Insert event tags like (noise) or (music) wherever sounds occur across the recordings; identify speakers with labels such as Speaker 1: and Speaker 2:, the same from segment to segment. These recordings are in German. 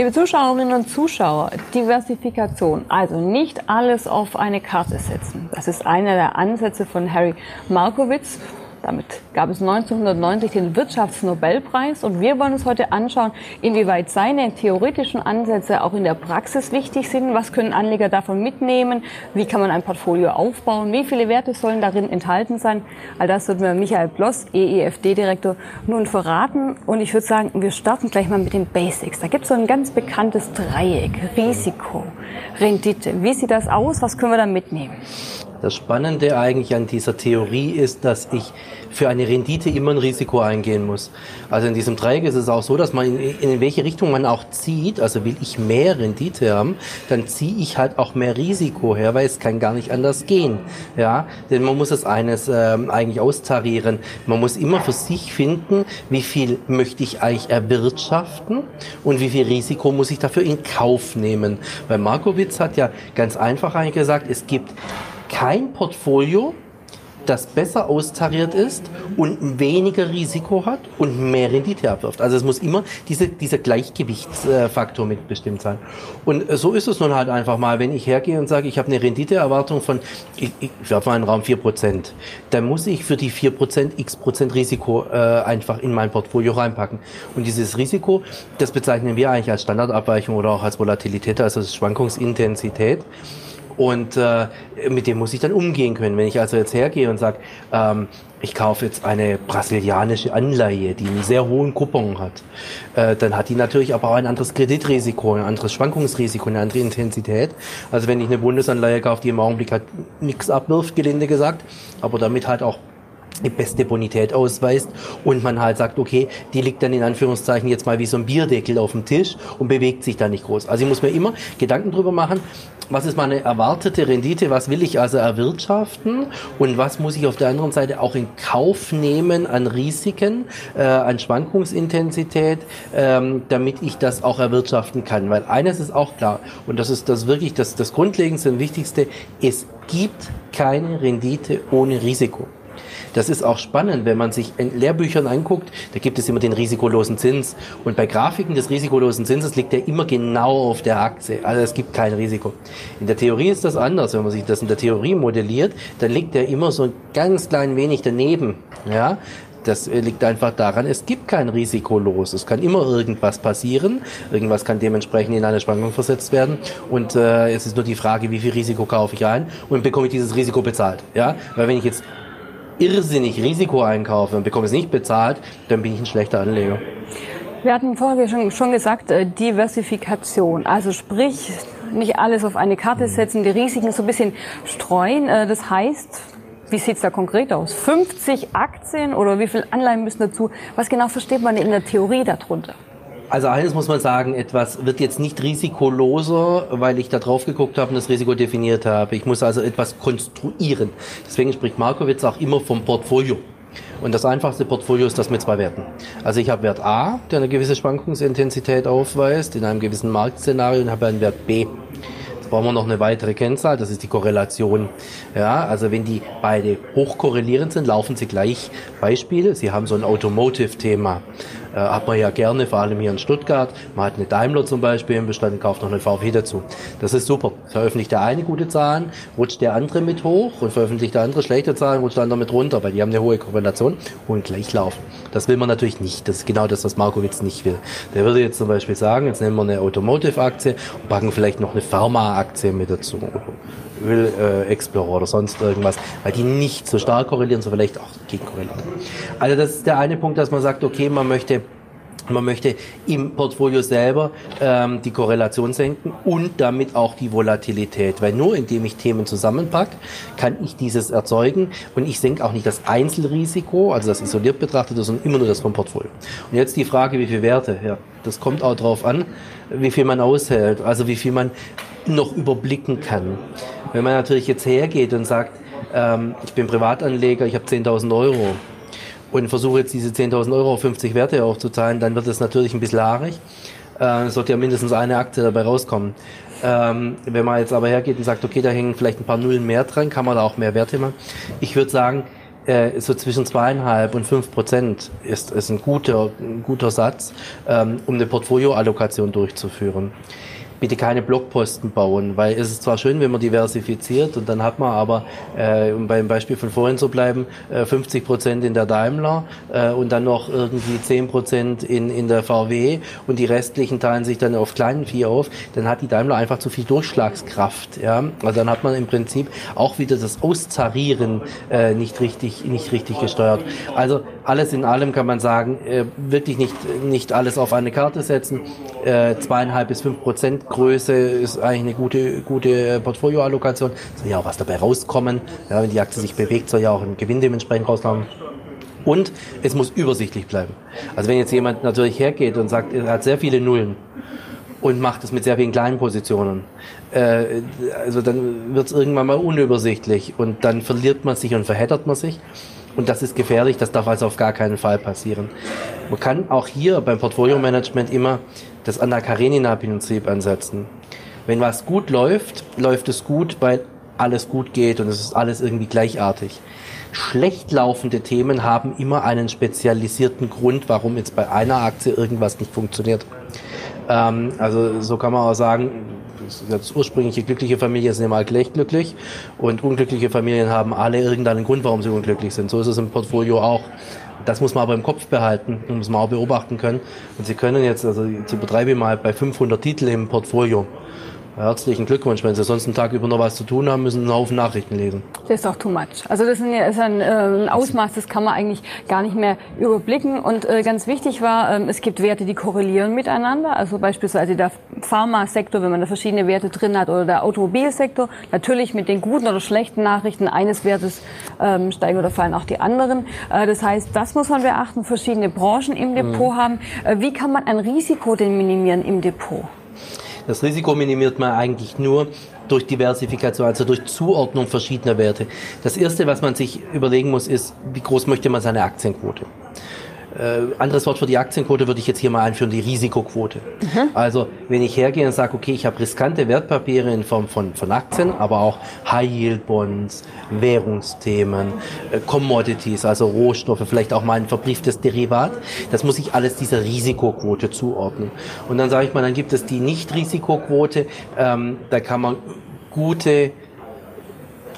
Speaker 1: Liebe Zuschauerinnen und Zuschauer, Diversifikation, also nicht alles auf eine Karte setzen. Das ist einer der Ansätze von Harry Markowitz damit gab es 1990 den Wirtschaftsnobelpreis und wir wollen uns heute anschauen, inwieweit seine theoretischen Ansätze auch in der Praxis wichtig sind. Was können Anleger davon mitnehmen? Wie kann man ein Portfolio aufbauen? Wie viele Werte sollen darin enthalten sein? All das wird mir Michael Bloss, EEFD-Direktor, nun verraten. Und ich würde sagen, wir starten gleich mal mit den Basics. Da gibt es so ein ganz bekanntes Dreieck. Risiko, Rendite. Wie sieht das aus? Was können wir da mitnehmen?
Speaker 2: Das Spannende eigentlich an dieser Theorie ist, dass ich für eine Rendite immer ein Risiko eingehen muss. Also in diesem Dreieck ist es auch so, dass man in, in welche Richtung man auch zieht, also will ich mehr Rendite haben, dann ziehe ich halt auch mehr Risiko her, weil es kann gar nicht anders gehen. Ja, denn man muss es eines ähm, eigentlich austarieren. Man muss immer für sich finden, wie viel möchte ich eigentlich erwirtschaften und wie viel Risiko muss ich dafür in Kauf nehmen. Weil Markowitz hat ja ganz einfach eigentlich gesagt, es gibt kein Portfolio, das besser austariert ist und weniger Risiko hat und mehr Rendite abwirft. Also es muss immer diese, dieser Gleichgewichtsfaktor mitbestimmt sein. Und so ist es nun halt einfach mal, wenn ich hergehe und sage, ich habe eine Renditeerwartung von, ich, ich werfe mal einen Raum 4%, dann muss ich für die 4% x Prozent Risiko äh, einfach in mein Portfolio reinpacken. Und dieses Risiko, das bezeichnen wir eigentlich als Standardabweichung oder auch als Volatilität, also Schwankungsintensität. Und äh, mit dem muss ich dann umgehen können. Wenn ich also jetzt hergehe und sage, ähm, ich kaufe jetzt eine brasilianische Anleihe, die einen sehr hohen Coupon hat, äh, dann hat die natürlich aber auch ein anderes Kreditrisiko, ein anderes Schwankungsrisiko, eine andere Intensität. Also wenn ich eine Bundesanleihe kaufe, die im Augenblick halt nichts abwirft, gelinde gesagt, aber damit halt auch die beste Bonität ausweist und man halt sagt, okay, die liegt dann in Anführungszeichen jetzt mal wie so ein Bierdeckel auf dem Tisch und bewegt sich da nicht groß. Also ich muss mir immer Gedanken drüber machen, was ist meine erwartete Rendite, was will ich also erwirtschaften und was muss ich auf der anderen Seite auch in Kauf nehmen an Risiken, äh, an Schwankungsintensität, ähm, damit ich das auch erwirtschaften kann. Weil eines ist auch klar und das ist das wirklich das, das Grundlegendste und Wichtigste, es gibt keine Rendite ohne Risiko. Das ist auch spannend, wenn man sich in Lehrbüchern anguckt, da gibt es immer den risikolosen Zins. Und bei Grafiken des risikolosen Zinses liegt er immer genau auf der Achse. Also es gibt kein Risiko. In der Theorie ist das anders. Wenn man sich das in der Theorie modelliert, dann liegt er immer so ein ganz klein wenig daneben. Ja, das liegt einfach daran, es gibt kein Risiko los. Es kann immer irgendwas passieren. Irgendwas kann dementsprechend in eine Schwankung versetzt werden. Und äh, es ist nur die Frage, wie viel Risiko kaufe ich ein und bekomme ich dieses Risiko bezahlt. Ja, weil wenn ich jetzt irrsinnig Risiko einkaufe und bekomme es nicht bezahlt, dann bin ich ein schlechter Anleger.
Speaker 1: Wir hatten vorher schon, schon gesagt, äh, Diversifikation. Also sprich, nicht alles auf eine Karte setzen, die Risiken so ein bisschen streuen. Äh, das heißt, wie sieht's da konkret aus? 50 Aktien oder wie viele Anleihen müssen dazu? Was genau versteht man in der Theorie darunter?
Speaker 2: Also eines muss man sagen, etwas wird jetzt nicht risikoloser, weil ich da drauf geguckt habe und das Risiko definiert habe. Ich muss also etwas konstruieren. Deswegen spricht Markowitz auch immer vom Portfolio. Und das einfachste Portfolio ist das mit zwei Werten. Also ich habe Wert A, der eine gewisse Schwankungsintensität aufweist in einem gewissen Marktszenario und habe einen Wert B. Jetzt brauchen wir noch eine weitere Kennzahl, das ist die Korrelation. Ja, also wenn die beide hochkorrelierend sind, laufen sie gleich. Beispiel, Sie haben so ein Automotive-Thema äh, hat man ja gerne, vor allem hier in Stuttgart. Man hat eine Daimler zum Beispiel im Bestand und kauft noch eine VW dazu. Das ist super. Veröffentlicht der eine gute Zahlen, rutscht der andere mit hoch und veröffentlicht der andere schlechte Zahlen, rutscht der andere mit runter, weil die haben eine hohe Korrelation und gleich laufen. Das will man natürlich nicht. Das ist genau das, was Markowitz nicht will. Der würde jetzt zum Beispiel sagen, jetzt nehmen wir eine Automotive-Aktie und packen vielleicht noch eine Pharma-Aktie mit dazu. Will äh, Explorer oder sonst irgendwas, weil die nicht so stark korrelieren, so vielleicht auch gegen korrelieren. Also das ist der eine Punkt, dass man sagt, okay, man möchte man möchte im Portfolio selber ähm, die Korrelation senken und damit auch die Volatilität, weil nur indem ich Themen zusammenpacke, kann ich dieses erzeugen und ich senke auch nicht das Einzelrisiko, also das isoliert betrachtet, sondern immer nur das vom Portfolio. Und jetzt die Frage, wie viele Werte? Ja, das kommt auch drauf an, wie viel man aushält, also wie viel man noch überblicken kann. Wenn man natürlich jetzt hergeht und sagt, ähm, ich bin Privatanleger, ich habe 10.000 Euro und versuche jetzt diese 10.000 Euro auf 50 Werte aufzuteilen, dann wird es natürlich ein bisschen haarig. Äh, es sollte ja mindestens eine Aktie dabei rauskommen. Ähm, wenn man jetzt aber hergeht und sagt, okay, da hängen vielleicht ein paar Nullen mehr dran, kann man da auch mehr Werte machen. Ich würde sagen, äh, so zwischen zweieinhalb und fünf Prozent ist, ist ein guter, ein guter Satz, ähm, um eine Portfolioallokation durchzuführen bitte keine Blockposten bauen, weil es ist zwar schön, wenn man diversifiziert und dann hat man aber, äh, um beim Beispiel von vorhin zu bleiben, äh, 50 Prozent in der Daimler äh, und dann noch irgendwie 10 Prozent in, in der VW und die restlichen teilen sich dann auf kleinen Vieh auf, dann hat die Daimler einfach zu viel Durchschlagskraft. Ja? Also dann hat man im Prinzip auch wieder das Auszarieren äh, nicht, richtig, nicht richtig gesteuert. Also alles in allem kann man sagen, äh, wirklich nicht, nicht alles auf eine Karte setzen. Äh, zweieinhalb bis fünf Prozent Größe ist eigentlich eine gute, gute Portfolioallokation. Soll ja auch was dabei rauskommen. Ja, wenn die Aktie sich bewegt, soll ja auch ein Gewinn dementsprechend rauskommen. Und es muss übersichtlich bleiben. Also wenn jetzt jemand natürlich hergeht und sagt, er hat sehr viele Nullen und macht es mit sehr vielen kleinen Positionen, äh, also dann wird es irgendwann mal unübersichtlich und dann verliert man sich und verheddert man sich. Und das ist gefährlich, das darf also auf gar keinen Fall passieren. Man kann auch hier beim Portfolio-Management immer das Anna Karenina-Prinzip ansetzen. Wenn was gut läuft, läuft es gut, weil alles gut geht und es ist alles irgendwie gleichartig. Schlecht laufende Themen haben immer einen spezialisierten Grund, warum jetzt bei einer Aktie irgendwas nicht funktioniert. Ähm, also so kann man auch sagen, das ursprüngliche glückliche Familien sind immer gleich glücklich und unglückliche Familien haben alle irgendeinen Grund, warum sie unglücklich sind. So ist es im Portfolio auch. Das muss man aber im Kopf behalten und muss man auch beobachten können. Und Sie können jetzt, also jetzt übertreibe ich mal, bei 500 Titeln im Portfolio Herzlichen Glückwunsch. Wenn Sie sonst einen Tag über noch was zu tun haben, müssen Sie einen Haufen Nachrichten lesen.
Speaker 1: Das ist auch too much. Also das ist ein, äh, ein Ausmaß, das kann man eigentlich gar nicht mehr überblicken. Und äh, ganz wichtig war, äh, es gibt Werte, die korrelieren miteinander. Also beispielsweise der Pharmasektor, wenn man da verschiedene Werte drin hat, oder der Automobilsektor. Natürlich mit den guten oder schlechten Nachrichten eines Wertes ähm, steigen oder fallen auch die anderen. Äh, das heißt, das muss man beachten. Verschiedene Branchen im Depot mhm. haben. Äh, wie kann man ein Risiko denn minimieren im Depot?
Speaker 2: Das Risiko minimiert man eigentlich nur durch Diversifikation, also durch Zuordnung verschiedener Werte. Das Erste, was man sich überlegen muss, ist, wie groß möchte man seine Aktienquote? Äh, anderes Wort für die Aktienquote würde ich jetzt hier mal einführen, die Risikoquote. Mhm. Also wenn ich hergehe und sage, okay, ich habe riskante Wertpapiere in Form von, von Aktien, aber auch High-Yield-Bonds, Währungsthemen, äh, Commodities, also Rohstoffe, vielleicht auch mal ein verbrieftes Derivat, das muss ich alles dieser Risikoquote zuordnen. Und dann sage ich mal, dann gibt es die Nicht-Risikoquote, ähm, da kann man gute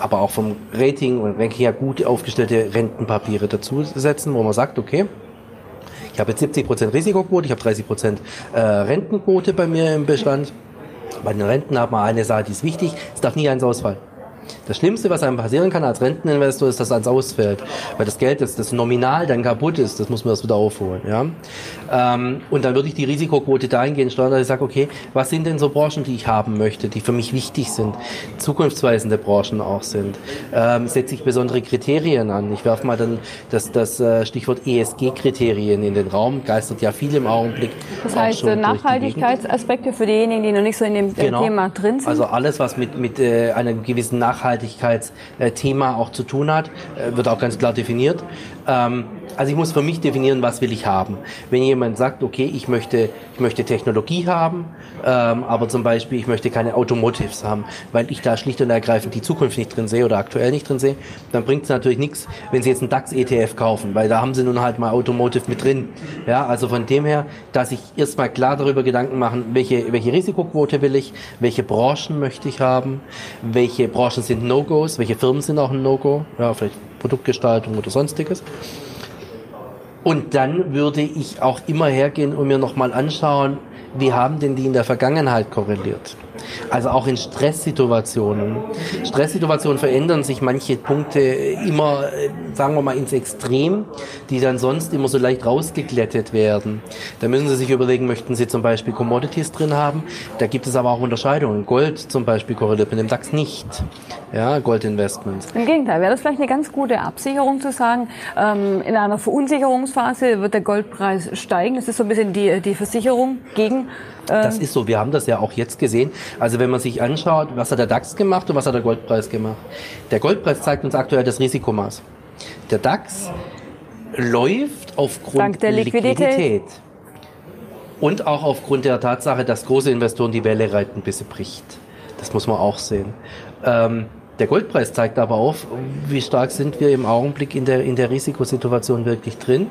Speaker 2: aber auch vom Rating und Ranking her gut aufgestellte Rentenpapiere dazu setzen, wo man sagt, okay, ich habe jetzt 70% Risikoquote, ich habe 30% äh, Rentenquote bei mir im Bestand. Bei den Renten hat man eine Sache, die ist wichtig, es darf nie eins ausfallen. Das Schlimmste, was einem passieren kann als Renteninvestor, ist, dass eins ausfällt. Weil das Geld, das, das nominal dann kaputt ist, das muss man erst wieder aufholen. Ja? Ähm, und dann würde ich die Risikoquote dahingehend steuern, dass ich sage, okay, was sind denn so Branchen, die ich haben möchte, die für mich wichtig sind, zukunftsweisende Branchen auch sind. Ähm, setze ich besondere Kriterien an. Ich werfe mal dann das, das äh, Stichwort ESG-Kriterien in den Raum, geistert ja viel im Augenblick.
Speaker 1: Das heißt, Nachhaltigkeitsaspekte für diejenigen, die noch nicht so in dem genau. Thema drin sind?
Speaker 2: Also alles, was mit, mit äh, einer gewissen Nachhaltigkeitsthema auch zu tun hat, äh, wird auch ganz klar definiert. Ähm, also ich muss für mich definieren, was will ich haben. Wenn jemand sagt, okay, ich möchte, ich möchte Technologie haben, ähm, aber zum Beispiel ich möchte keine Automotives haben, weil ich da schlicht und ergreifend die Zukunft nicht drin sehe oder aktuell nicht drin sehe, dann bringt es natürlich nichts, wenn Sie jetzt einen DAX-ETF kaufen, weil da haben Sie nun halt mal Automotive mit drin. Ja, also von dem her, dass ich erstmal klar darüber Gedanken machen, welche, welche Risikoquote will ich, welche Branchen möchte ich haben, welche Branchen sind No-Gos, welche Firmen sind auch ein No-Go, ja, vielleicht Produktgestaltung oder sonstiges. Und dann würde ich auch immer hergehen und mir nochmal anschauen, wie haben denn die in der Vergangenheit korreliert? Also auch in Stresssituationen. Stresssituationen verändern sich manche Punkte immer, äh, sagen wir mal, ins Extrem, die dann sonst immer so leicht rausgeglättet werden. Da müssen Sie sich überlegen, möchten Sie zum Beispiel Commodities drin haben? Da gibt es aber auch Unterscheidungen. Gold zum Beispiel korreliert mit dem DAX nicht. Ja, Goldinvestments.
Speaker 1: Im Gegenteil, wäre das vielleicht eine ganz gute Absicherung zu sagen, ähm, in einer Verunsicherungsphase wird der Goldpreis steigen. Das ist so ein bisschen die, die Versicherung gegen
Speaker 2: das ähm, ist so. Wir haben das ja auch jetzt gesehen. Also wenn man sich anschaut, was hat der DAX gemacht und was hat der Goldpreis gemacht. Der Goldpreis zeigt uns aktuell das Risikomaß. Der DAX läuft aufgrund
Speaker 1: Dank der Liquidität. Liquidität.
Speaker 2: Und auch aufgrund der Tatsache, dass große Investoren die Welle reiten, bis sie bricht. Das muss man auch sehen. Ähm, Der Goldpreis zeigt aber auf, wie stark sind wir im Augenblick in der, in der Risikosituation wirklich drin.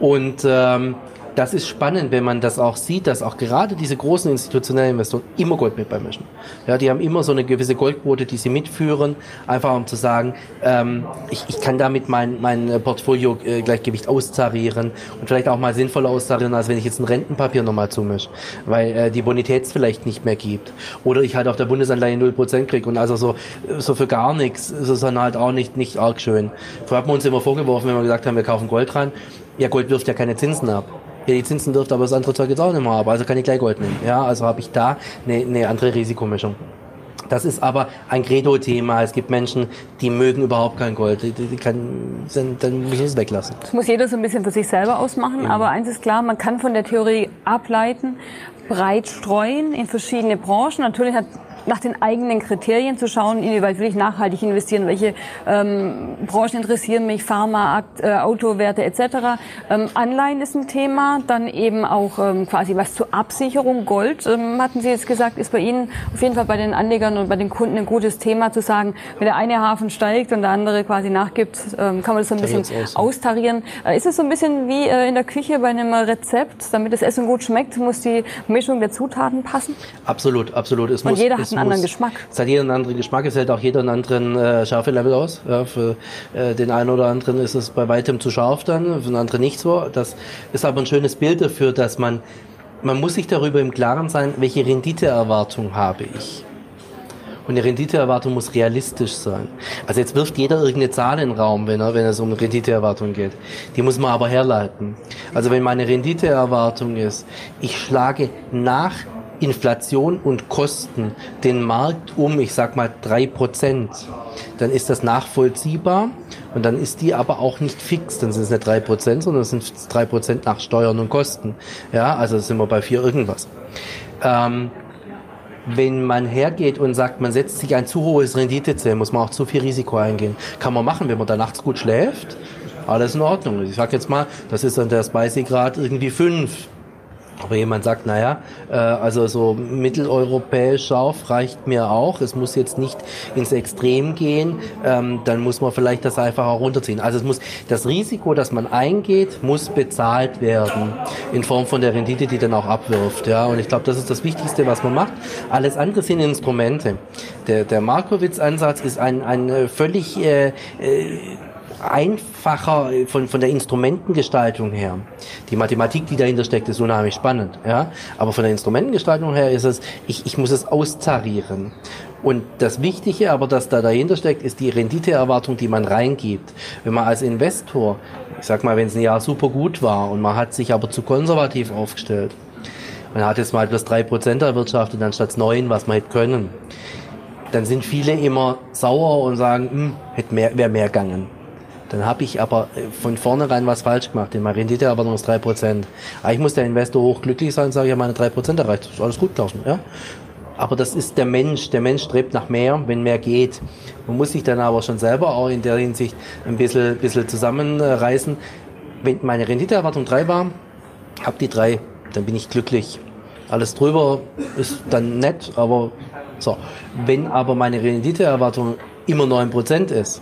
Speaker 2: Und ähm, das ist spannend, wenn man das auch sieht, dass auch gerade diese großen institutionellen Investoren immer Gold mit beimischen. Ja, die haben immer so eine gewisse Goldquote, die sie mitführen, einfach um zu sagen, ähm, ich, ich kann damit mein, mein Portfolio-Gleichgewicht äh, austarieren und vielleicht auch mal sinnvoller austarieren, als wenn ich jetzt ein Rentenpapier nochmal zumische, weil äh, die Bonität es vielleicht nicht mehr gibt. Oder ich halt auf der Bundesanleihe 0% kriege und also so, so für gar nichts ist es dann halt auch nicht, nicht arg schön. Vorher haben wir uns immer vorgeworfen, wenn wir gesagt haben, wir kaufen Gold rein, ja, Gold wirft ja keine Zinsen ab ja, die Zinsen dürfte aber das andere Zeug jetzt auch nicht mehr haben, also kann ich gleich Gold nehmen. Ja, also habe ich da eine, eine andere Risikomischung. Das ist aber ein Credo-Thema. Es gibt Menschen, die mögen überhaupt kein Gold. Die, die kann, dann, dann muss ich es weglassen.
Speaker 1: Das muss jeder so ein bisschen für sich selber ausmachen. Ja. Aber eins ist klar, man kann von der Theorie ableiten, breit streuen in verschiedene Branchen. Natürlich hat nach den eigenen Kriterien zu schauen, inwieweit will ich nachhaltig investieren, welche ähm, Branchen interessieren mich, Pharma, äh, Autowerte etc. Ähm, Anleihen ist ein Thema, dann eben auch ähm, quasi was zur Absicherung. Gold, ähm, hatten Sie jetzt gesagt, ist bei Ihnen auf jeden Fall bei den Anlegern und bei den Kunden ein gutes Thema zu sagen, wenn der eine Hafen steigt und der andere quasi nachgibt, ähm, kann man das so ein bisschen aus, austarieren. Äh, ist es so ein bisschen wie äh, in der Küche bei einem Rezept, damit das Essen gut schmeckt, muss die Mischung der Zutaten passen?
Speaker 2: Absolut, absolut.
Speaker 1: Es und muss, jeder hat einen anderen Geschmack.
Speaker 2: Es hat jeder einen anderen Geschmack, es hält auch jeder einen anderen äh, Schärfelevel aus. Ja, für äh, den einen oder anderen ist es bei weitem zu scharf dann, für den anderen nicht so. Das ist aber ein schönes Bild dafür, dass man, man muss sich darüber im Klaren sein, welche Renditeerwartung habe ich. Und die Renditeerwartung muss realistisch sein. Also jetzt wirft jeder irgendeine Zahl in den Raum, wenn, er, wenn es um Renditeerwartung geht. Die muss man aber herleiten. Also wenn meine Renditeerwartung ist, ich schlage nach Inflation und Kosten den Markt um, ich sag mal, drei Prozent, dann ist das nachvollziehbar und dann ist die aber auch nicht fix. Dann sind es nicht drei Prozent, sondern es sind drei Prozent nach Steuern und Kosten. Ja, also sind wir bei vier irgendwas. Ähm, wenn man hergeht und sagt, man setzt sich ein zu hohes Renditeziel, muss man auch zu viel Risiko eingehen. Kann man machen, wenn man da nachts gut schläft. Alles in Ordnung. Ich sag jetzt mal, das ist dann der Spicy-Grad irgendwie fünf aber jemand sagt, naja, äh, also so mitteleuropäisch scharf reicht mir auch. Es muss jetzt nicht ins Extrem gehen. Ähm, dann muss man vielleicht das einfach auch runterziehen. Also es muss das Risiko, das man eingeht, muss bezahlt werden in Form von der Rendite, die dann auch abwirft. Ja, und ich glaube, das ist das Wichtigste, was man macht. Alles andere sind Instrumente. Der, der Markowitz-Ansatz ist ein, ein äh, völlig äh, äh, einfacher von, von der Instrumentengestaltung her. Die Mathematik, die dahinter steckt, ist unheimlich spannend. Ja? Aber von der Instrumentengestaltung her ist es, ich, ich muss es austarieren. Und das Wichtige aber, das da dahinter steckt, ist die Renditeerwartung, die man reingibt. Wenn man als Investor, ich sag mal, wenn es ein Jahr super gut war und man hat sich aber zu konservativ aufgestellt, man hat jetzt mal plus drei Prozent erwirtschaftet anstatt neun, was man hätte können, dann sind viele immer sauer und sagen, hm, hätte mehr, wäre mehr gegangen. Dann habe ich aber äh, von vornherein was falsch gemacht. In meiner Rendite aber nur 3%. Eigentlich muss der Investor hochglücklich sein und sagen, ja, meine 3% erreicht. Ist alles gut gelaufen. Ja? Aber das ist der Mensch. Der Mensch strebt nach mehr, wenn mehr geht. Man muss sich dann aber schon selber auch in der Hinsicht ein bisschen, bisschen zusammenreißen. Wenn meine Renditeerwartung 3 war, hab die 3, dann bin ich glücklich. Alles drüber ist dann nett, aber so. Wenn aber meine Renditeerwartung immer 9% ist,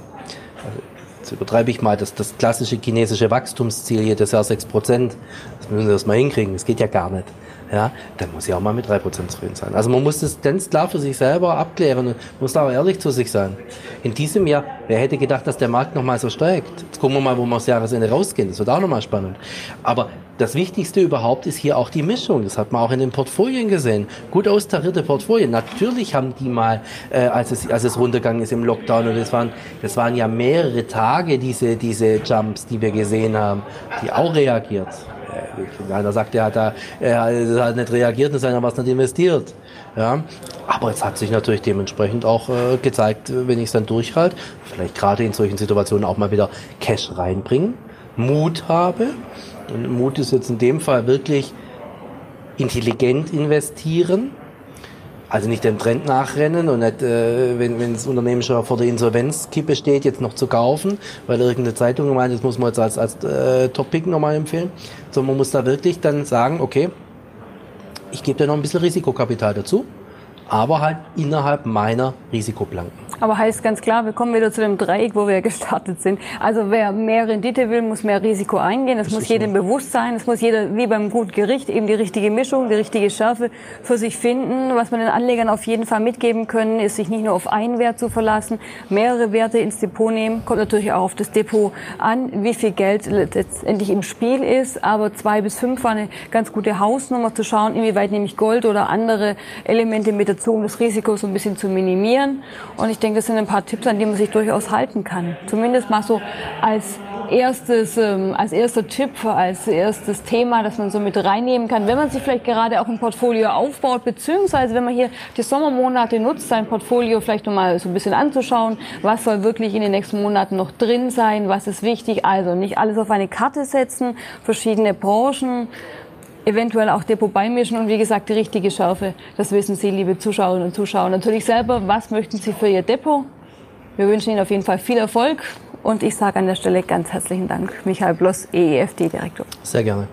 Speaker 2: jetzt übertreibe ich mal, das, das klassische chinesische Wachstumsziel jedes Jahr 6 Prozent, das müssen wir erstmal hinkriegen, das geht ja gar nicht. Ja, dann muss ich auch mal mit 3% zufrieden sein. Also man muss das ganz klar für sich selber abklären und muss da auch ehrlich zu sich sein. In diesem Jahr, wer hätte gedacht, dass der Markt nochmal so steigt? Jetzt gucken wir mal, wo wir aufs Jahresende rausgehen. Das wird auch nochmal spannend. Aber das Wichtigste überhaupt ist hier auch die Mischung. Das hat man auch in den Portfolien gesehen. Gut austarierte Portfolien. Natürlich haben die mal, äh, als, es, als es runtergegangen ist im Lockdown, und das waren, das waren ja mehrere Tage, diese, diese Jumps, die wir gesehen haben, die auch reagiert. Äh, einer sagt, er hat, da, er hat nicht reagiert und seiner was nicht investiert. Ja, aber es hat sich natürlich dementsprechend auch äh, gezeigt, wenn ich es dann durchhalte, vielleicht gerade in solchen Situationen auch mal wieder Cash reinbringen, Mut habe und Mut ist jetzt in dem Fall wirklich intelligent investieren. Also nicht dem Trend nachrennen und nicht, äh, wenn, wenn das Unternehmen schon vor der Insolvenzkippe steht, jetzt noch zu kaufen, weil irgendeine Zeitung meint, das muss man jetzt als, als äh, Top-Pick nochmal empfehlen. Sondern man muss da wirklich dann sagen, okay, ich gebe dir noch ein bisschen Risikokapital dazu, aber halt innerhalb meiner Risikoplanken.
Speaker 1: Aber heißt ganz klar, wir kommen wieder zu dem Dreieck, wo wir (laughs) gestartet sind. Also wer mehr Rendite will, muss mehr Risiko eingehen. Das, das muss jedem bewusst sein. Es muss jeder, wie beim guten Gericht, eben die richtige Mischung, die richtige Schärfe für sich finden. Was man den Anlegern auf jeden Fall mitgeben können, ist sich nicht nur auf einen Wert zu verlassen, mehrere Werte ins Depot nehmen. Kommt natürlich auch auf das Depot an, wie viel Geld letztendlich im Spiel ist. Aber zwei bis fünf war eine ganz gute Hausnummer zu schauen, inwieweit nehme ich Gold oder andere Elemente mit um das Risiko so ein bisschen zu minimieren. Und ich denke, das sind ein paar Tipps, an denen man sich durchaus halten kann. Zumindest mal so als erstes, ähm, als erster Tipp, als erstes Thema, das man so mit reinnehmen kann, wenn man sich vielleicht gerade auch ein Portfolio aufbaut, beziehungsweise wenn man hier die Sommermonate nutzt, sein Portfolio vielleicht nochmal so ein bisschen anzuschauen, was soll wirklich in den nächsten Monaten noch drin sein, was ist wichtig, also nicht alles auf eine Karte setzen, verschiedene Branchen, eventuell auch Depot beimischen und wie gesagt die richtige Schärfe. Das wissen Sie, liebe Zuschauerinnen und Zuschauer. Natürlich selber, was möchten Sie für Ihr Depot? Wir wünschen Ihnen auf jeden Fall viel Erfolg und ich sage an der Stelle ganz herzlichen Dank, Michael Bloss, EEFD-Direktor.
Speaker 2: Sehr gerne.